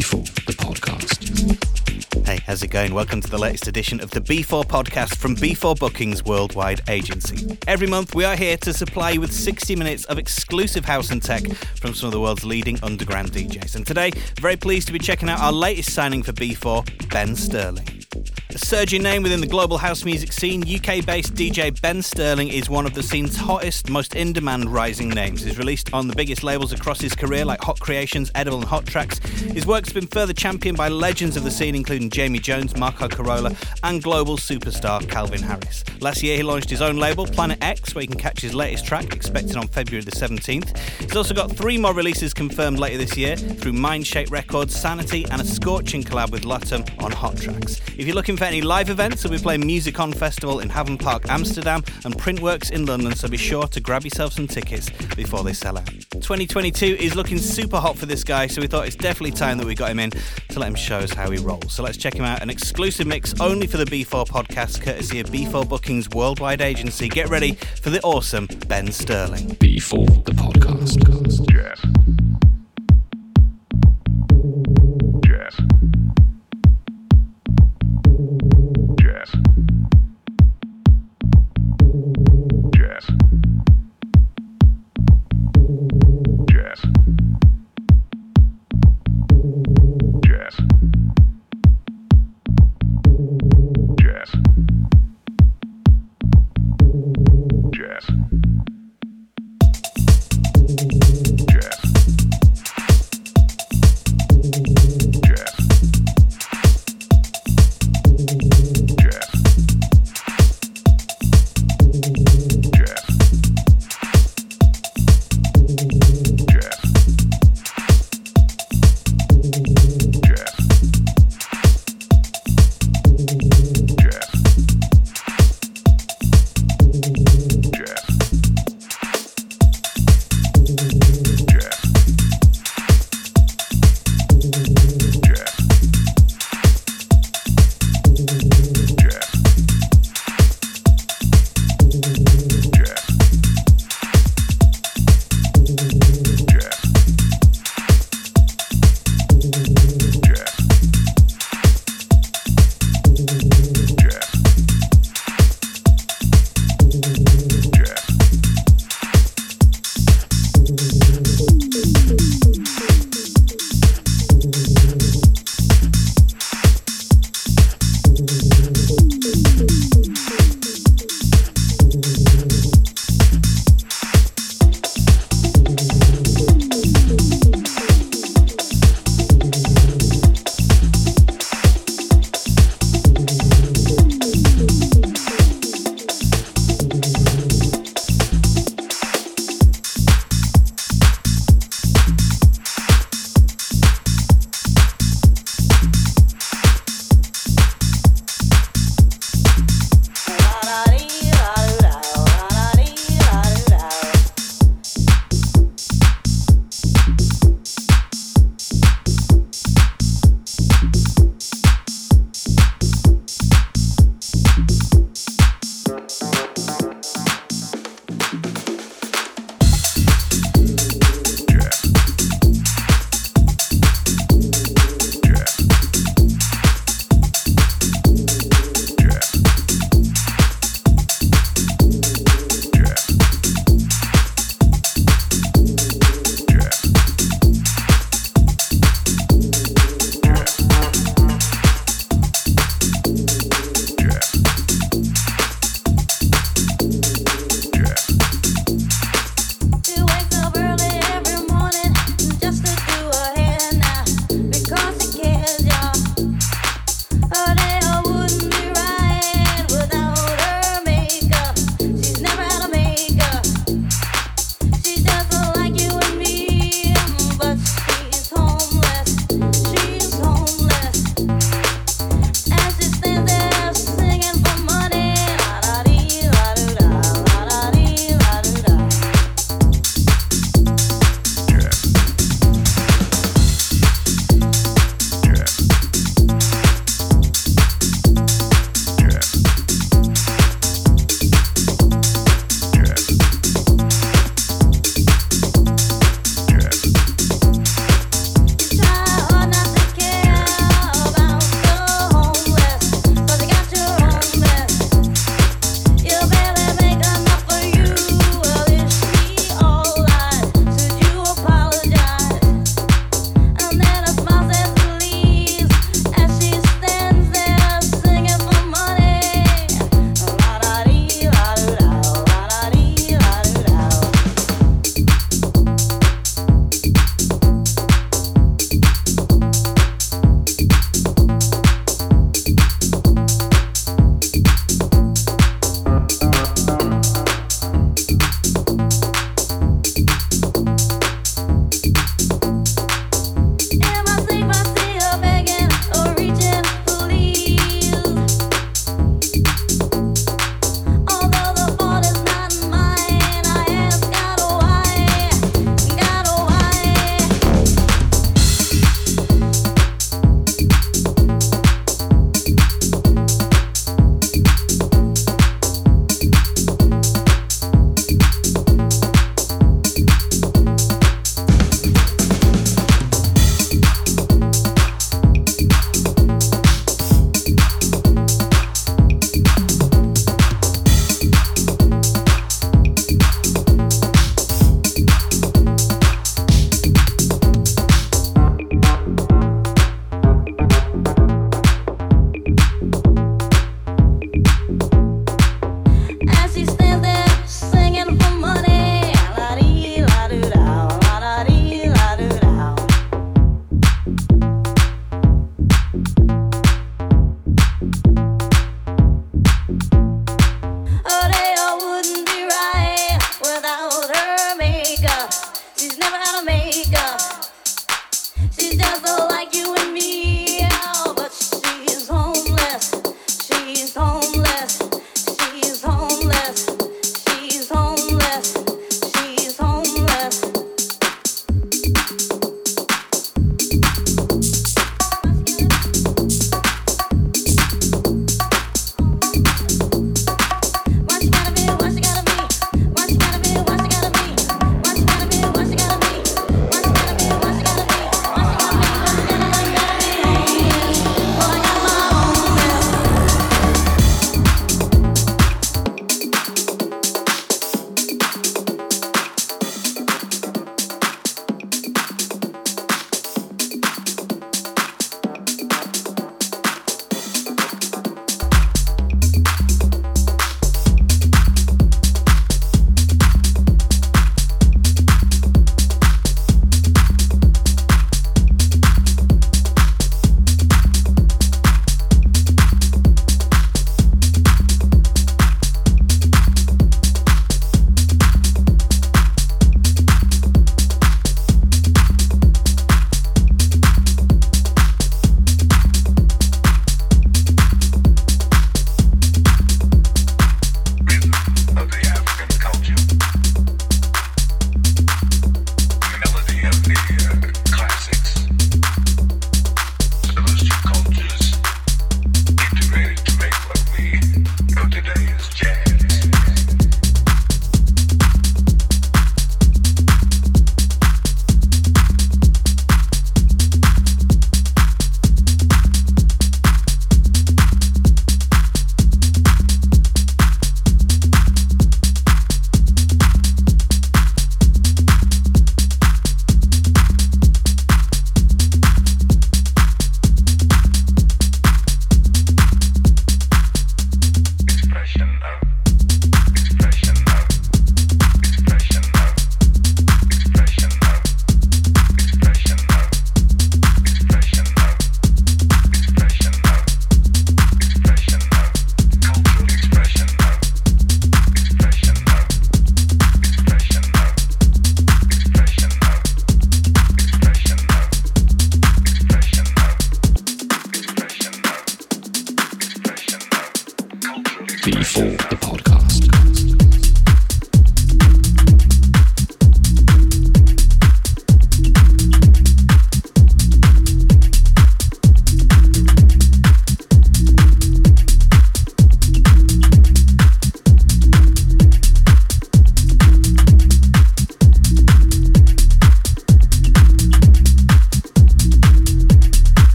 B4, the podcast. Hey, how's it going? Welcome to the latest edition of the B4 podcast from B4 Bookings Worldwide Agency. Every month, we are here to supply you with 60 minutes of exclusive house and tech from some of the world's leading underground DJs. And today, very pleased to be checking out our latest signing for B4, Ben Sterling. A surging name within the global house music scene, UK based DJ Ben Sterling is one of the scene's hottest, most in demand rising names. He's released on the biggest labels across his career like Hot Creations, Edible, and Hottrax. His work's been further championed by legends of the scene, including Jamie Jones, Marco Carola, and global superstar Calvin Harris. Last year, he launched his own label, Planet X, where you can catch his latest track, expected on February the 17th. He's also got three more releases confirmed later this year through Mindshake Records, Sanity, and a scorching collab with Latmun on Hottrax. If you're looking for any live events, so we'll be playing Music On Festival in Haven Park, Amsterdam, and Printworks in London, so be sure to grab yourself some tickets before they sell out. 2022 is looking super hot for this guy, so we thought it's definitely time that we got him in to let him show us how he rolls. So let's check him out. An exclusive mix only for the B4 podcast, courtesy of B4 Bookings Worldwide Agency. Get ready for the awesome Ben Sterling. B4, the podcast. Jazz.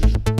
thank you.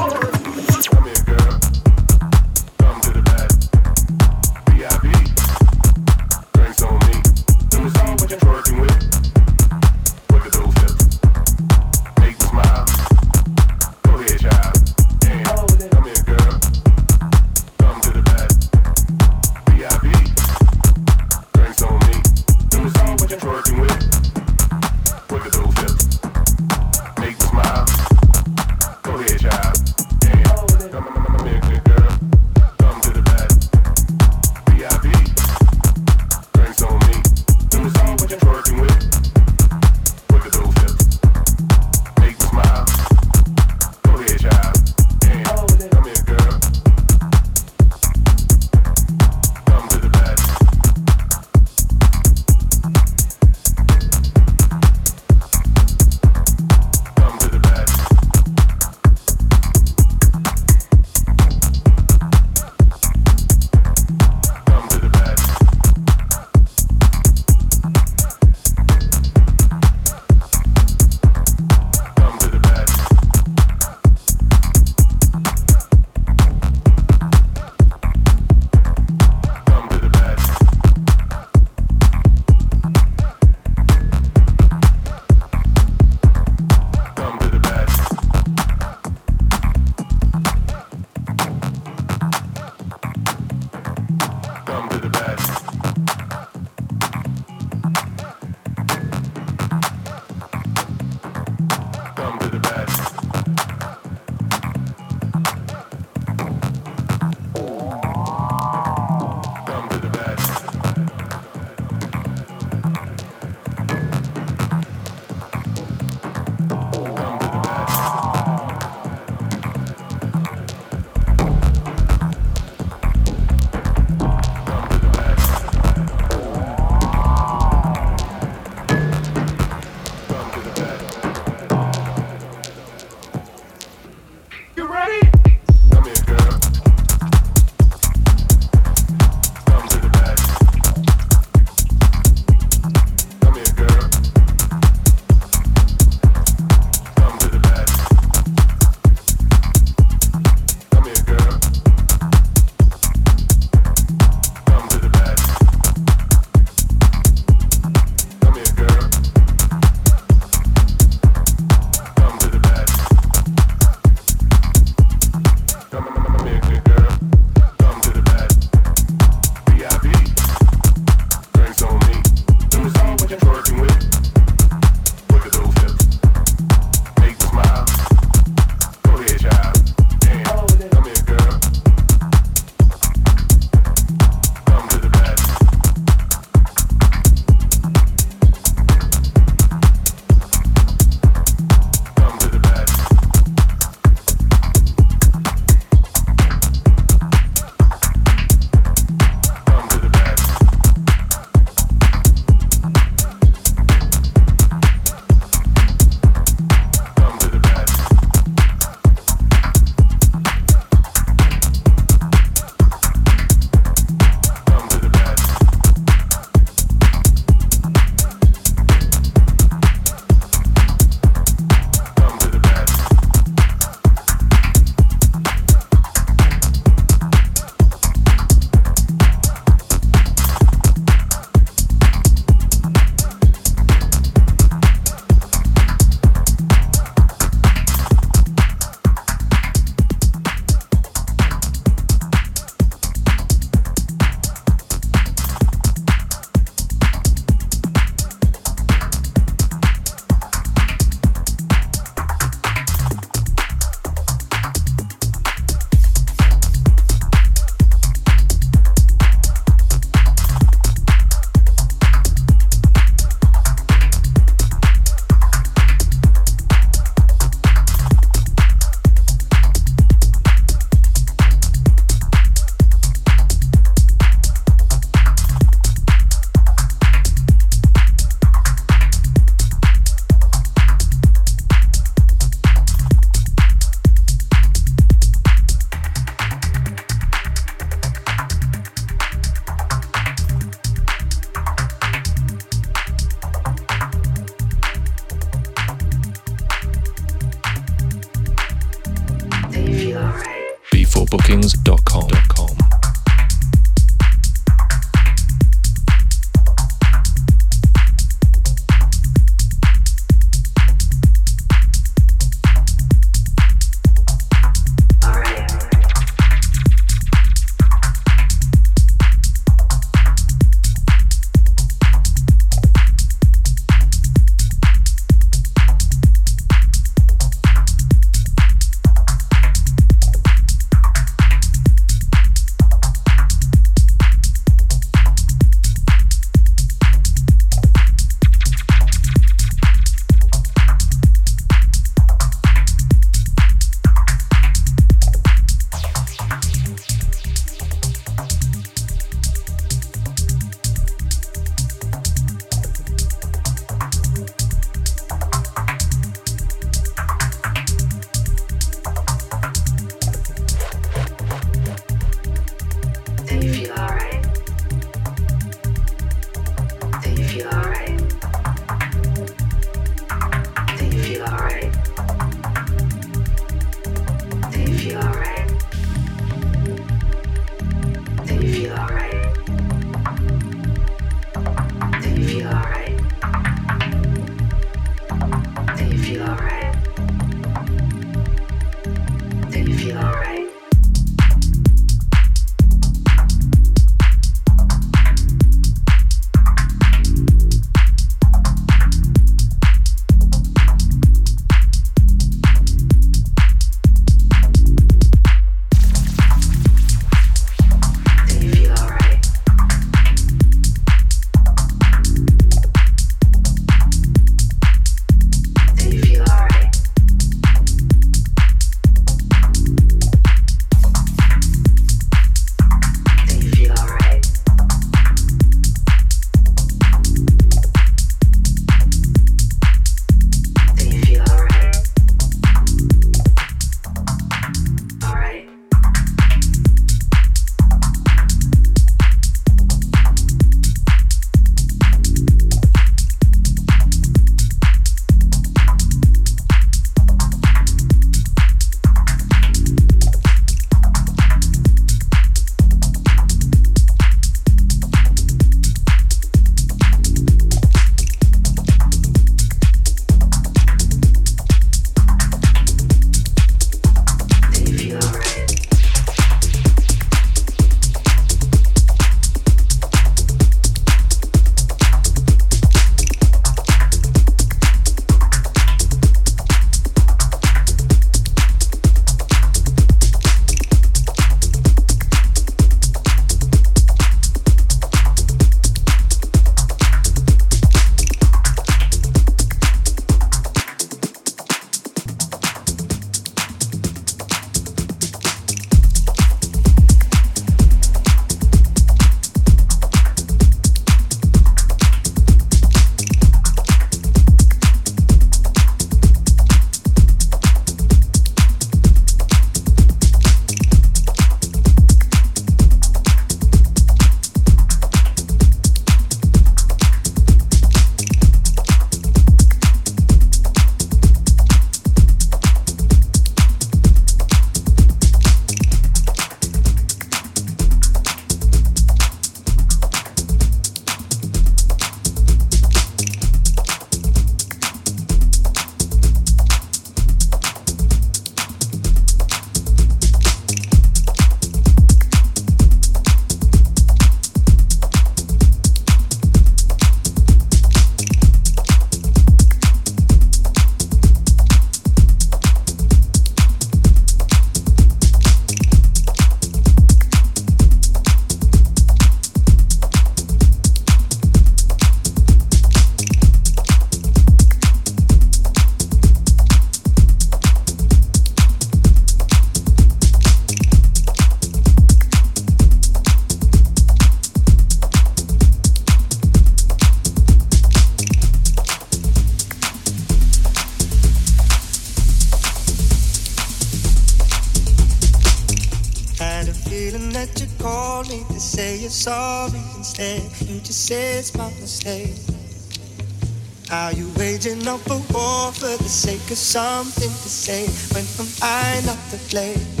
Going up a war for the sake of something to say. When am I not to play?